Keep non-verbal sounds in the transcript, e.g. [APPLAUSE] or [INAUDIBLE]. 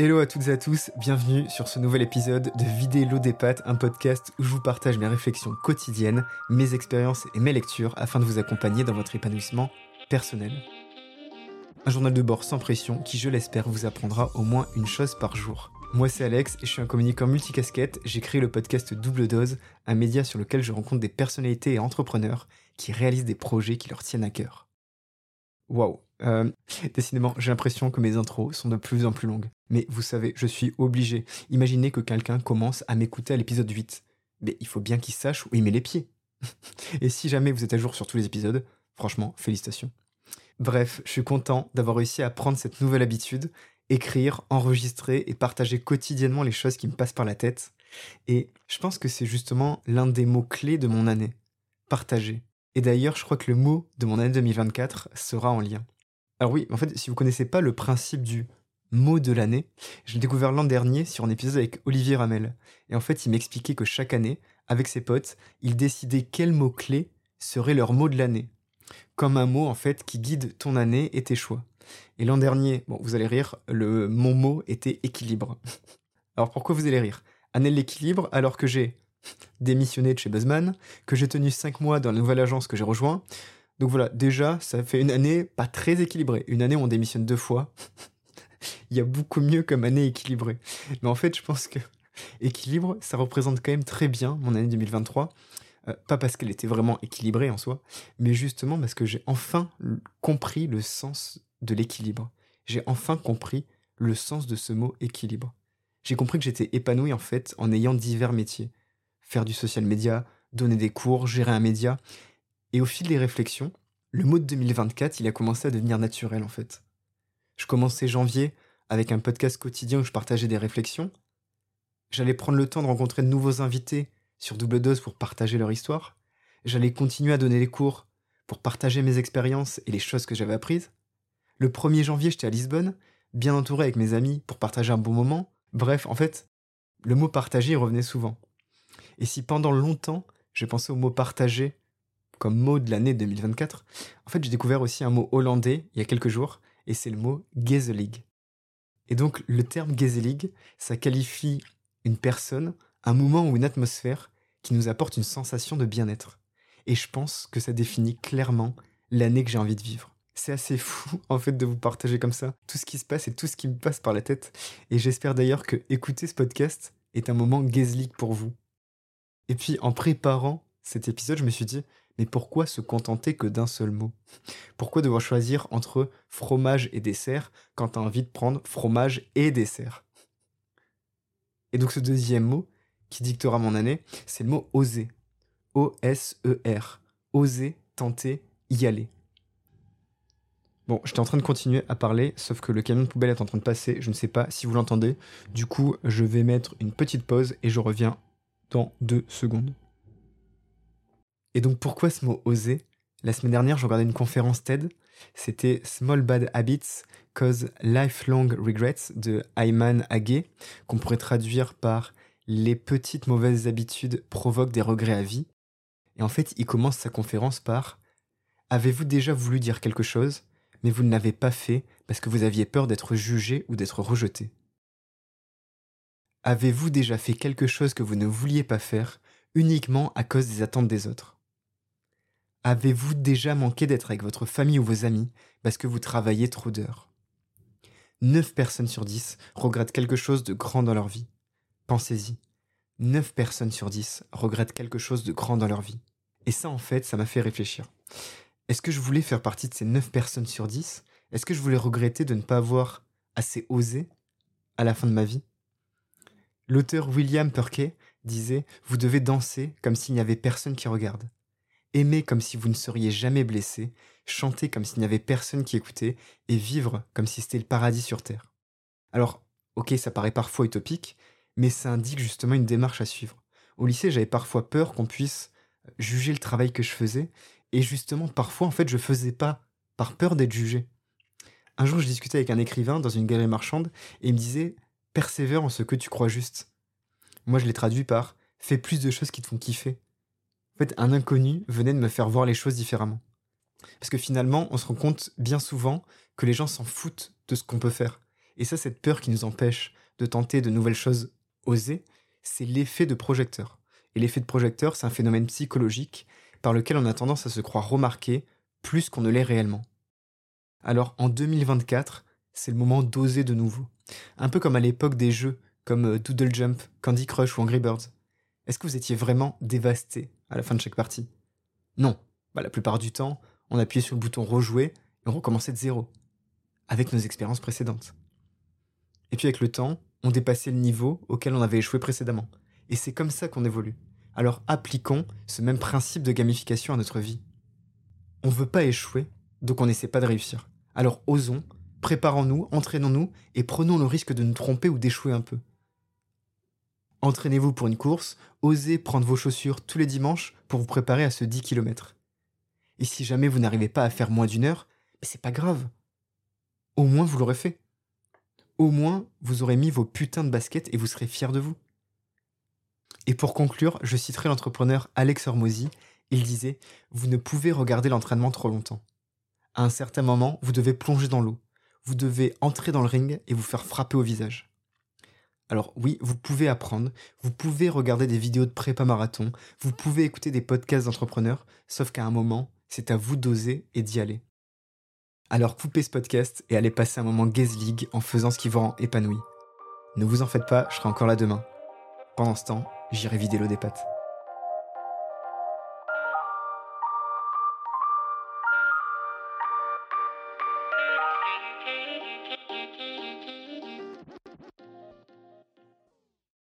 Hello à toutes et à tous, bienvenue sur ce nouvel épisode de Vider l'eau des pâtes, un podcast où je vous partage mes réflexions quotidiennes, mes expériences et mes lectures afin de vous accompagner dans votre épanouissement personnel. Un journal de bord sans pression qui, je l'espère, vous apprendra au moins une chose par jour. Moi c'est Alex et je suis un communicant multicasquette, j'ai créé le podcast Double Dose, un média sur lequel je rencontre des personnalités et entrepreneurs qui réalisent des projets qui leur tiennent à cœur. Waouh euh, Décidément, j'ai l'impression que mes intros sont de plus en plus longues. Mais vous savez, je suis obligé. Imaginez que quelqu'un commence à m'écouter à l'épisode 8. Mais il faut bien qu'il sache où il met les pieds. [LAUGHS] Et si jamais vous êtes à jour sur tous les épisodes, franchement, félicitations. Bref, je suis content d'avoir réussi à prendre cette nouvelle habitude, écrire, enregistrer et partager quotidiennement les choses qui me passent par la tête. Et je pense que c'est justement l'un des mots clés de mon année. Partager. Et d'ailleurs, je crois que le mot de mon année 2024 sera en lien. Alors oui, en fait, si vous connaissez pas le principe du mot de l'année, je l'ai découvert l'an dernier sur un épisode avec Olivier Ramel. Et en fait, il m'expliquait que chaque année, avec ses potes, ils décidaient quel mot-clé serait leur mot de l'année. Comme un mot, en fait, qui guide ton année et tes choix. Et l'an dernier, bon, vous allez rire, le, mon mot était équilibre. [LAUGHS] Alors pourquoi vous allez rire? Année de l'équilibre, alors que j'ai démissionné de chez Buzzman, que j'ai tenu 5 mois dans la nouvelle agence que j'ai rejoint, donc voilà, déjà, ça fait une année pas très équilibrée. Une année où on démissionne deux fois. [LAUGHS] Il y a beaucoup mieux comme année équilibrée. Mais en fait, je pense que [LAUGHS] équilibre, ça représente quand même très bien mon année 2023. Euh, pas parce qu'elle était vraiment équilibrée en soi, mais justement parce que j'ai enfin compris le sens de l'équilibre. J'ai enfin compris le sens de ce mot équilibre. J'ai compris que j'étais épanoui en fait en ayant divers métiers. Faire du social media, donner des cours, gérer un média, et au fil des réflexions, le mot de 2024, il a commencé à devenir naturel en fait. Je commençais janvier avec un podcast quotidien où je partageais des réflexions. J'allais prendre le temps de rencontrer de nouveaux invités sur double dose pour partager leur histoire. J'allais continuer à donner les cours pour partager mes expériences et les choses que j'avais apprises. Le 1er janvier, j'étais à Lisbonne, bien entouré avec mes amis pour partager un bon moment. Bref, en fait, le mot partager revenait souvent. Et si pendant longtemps, j'ai pensé au mot partager comme mot de l'année 2024, en fait, j'ai découvert aussi un mot hollandais il y a quelques jours, et c'est le mot gezelig. Et donc, le terme gezelig, ça qualifie une personne, un moment ou une atmosphère qui nous apporte une sensation de bien-être. Et je pense que ça définit clairement l'année que j'ai envie de vivre. C'est assez fou, [LAUGHS] en fait, de vous partager comme ça tout ce qui se passe et tout ce qui me passe par la tête. Et j'espère d'ailleurs que écouter ce podcast est un moment gezelig pour vous. Et puis, en préparant cet épisode, je me suis dit, mais pourquoi se contenter que d'un seul mot? Pourquoi devoir choisir entre fromage et dessert quand tu as envie de prendre fromage et dessert? Et donc ce deuxième mot, qui dictera mon année, c'est le mot oser. O-S-E-R. Oser, tenter, y aller. Bon, j'étais en train de continuer à parler, sauf que le camion de poubelle est en train de passer, je ne sais pas si vous l'entendez. Du coup, je vais mettre une petite pause et je reviens dans deux secondes. Et donc pourquoi ce mot oser? La semaine dernière, je regardais une conférence TED. C'était Small Bad Habits Cause Lifelong Regrets de Ayman Agé, qu'on pourrait traduire par Les petites mauvaises habitudes provoquent des regrets à vie. Et en fait, il commence sa conférence par Avez-vous déjà voulu dire quelque chose, mais vous ne l'avez pas fait parce que vous aviez peur d'être jugé ou d'être rejeté? Avez-vous déjà fait quelque chose que vous ne vouliez pas faire uniquement à cause des attentes des autres? Avez-vous déjà manqué d'être avec votre famille ou vos amis parce que vous travaillez trop d'heures? 9 personnes sur 10 regrettent quelque chose de grand dans leur vie. Pensez-y. 9 personnes sur 10 regrettent quelque chose de grand dans leur vie. Et ça, en fait, ça m'a fait réfléchir. Est-ce que je voulais faire partie de ces 9 personnes sur 10 Est-ce que je voulais regretter de ne pas avoir assez osé à la fin de ma vie? L'auteur William Perkey disait Vous devez danser comme s'il n'y avait personne qui regarde aimer comme si vous ne seriez jamais blessé, chanter comme s'il n'y avait personne qui écoutait, et vivre comme si c'était le paradis sur Terre. Alors, ok, ça paraît parfois utopique, mais ça indique justement une démarche à suivre. Au lycée, j'avais parfois peur qu'on puisse juger le travail que je faisais, et justement, parfois, en fait, je faisais pas par peur d'être jugé. Un jour, je discutais avec un écrivain dans une galerie marchande, et il me disait Persévère en ce que tu crois juste. Moi, je l'ai traduit par Fais plus de choses qui te font kiffer. En fait, un inconnu venait de me faire voir les choses différemment. Parce que finalement, on se rend compte bien souvent que les gens s'en foutent de ce qu'on peut faire. Et ça, cette peur qui nous empêche de tenter de nouvelles choses osées, c'est l'effet de projecteur. Et l'effet de projecteur, c'est un phénomène psychologique par lequel on a tendance à se croire remarqué plus qu'on ne l'est réellement. Alors en 2024, c'est le moment d'oser de nouveau. Un peu comme à l'époque des jeux comme euh, Doodle Jump, Candy Crush ou Angry Birds. Est-ce que vous étiez vraiment dévasté? À la fin de chaque partie Non. Bah, la plupart du temps, on appuyait sur le bouton rejouer et on recommençait de zéro, avec nos expériences précédentes. Et puis avec le temps, on dépassait le niveau auquel on avait échoué précédemment. Et c'est comme ça qu'on évolue. Alors appliquons ce même principe de gamification à notre vie. On ne veut pas échouer, donc on n'essaie pas de réussir. Alors osons, préparons-nous, entraînons-nous et prenons le risque de nous tromper ou d'échouer un peu. Entraînez-vous pour une course, osez prendre vos chaussures tous les dimanches pour vous préparer à ce 10 km. Et si jamais vous n'arrivez pas à faire moins d'une heure, c'est pas grave. Au moins vous l'aurez fait. Au moins vous aurez mis vos putains de baskets et vous serez fiers de vous. Et pour conclure, je citerai l'entrepreneur Alex Hormozy. Il disait Vous ne pouvez regarder l'entraînement trop longtemps. À un certain moment, vous devez plonger dans l'eau. Vous devez entrer dans le ring et vous faire frapper au visage. Alors oui, vous pouvez apprendre, vous pouvez regarder des vidéos de prépa marathon, vous pouvez écouter des podcasts d'entrepreneurs, sauf qu'à un moment, c'est à vous d'oser et d'y aller. Alors coupez ce podcast et allez passer un moment Gaze en faisant ce qui vous rend épanoui. Ne vous en faites pas, je serai encore là demain. Pendant ce temps, j'irai vider l'eau des pattes.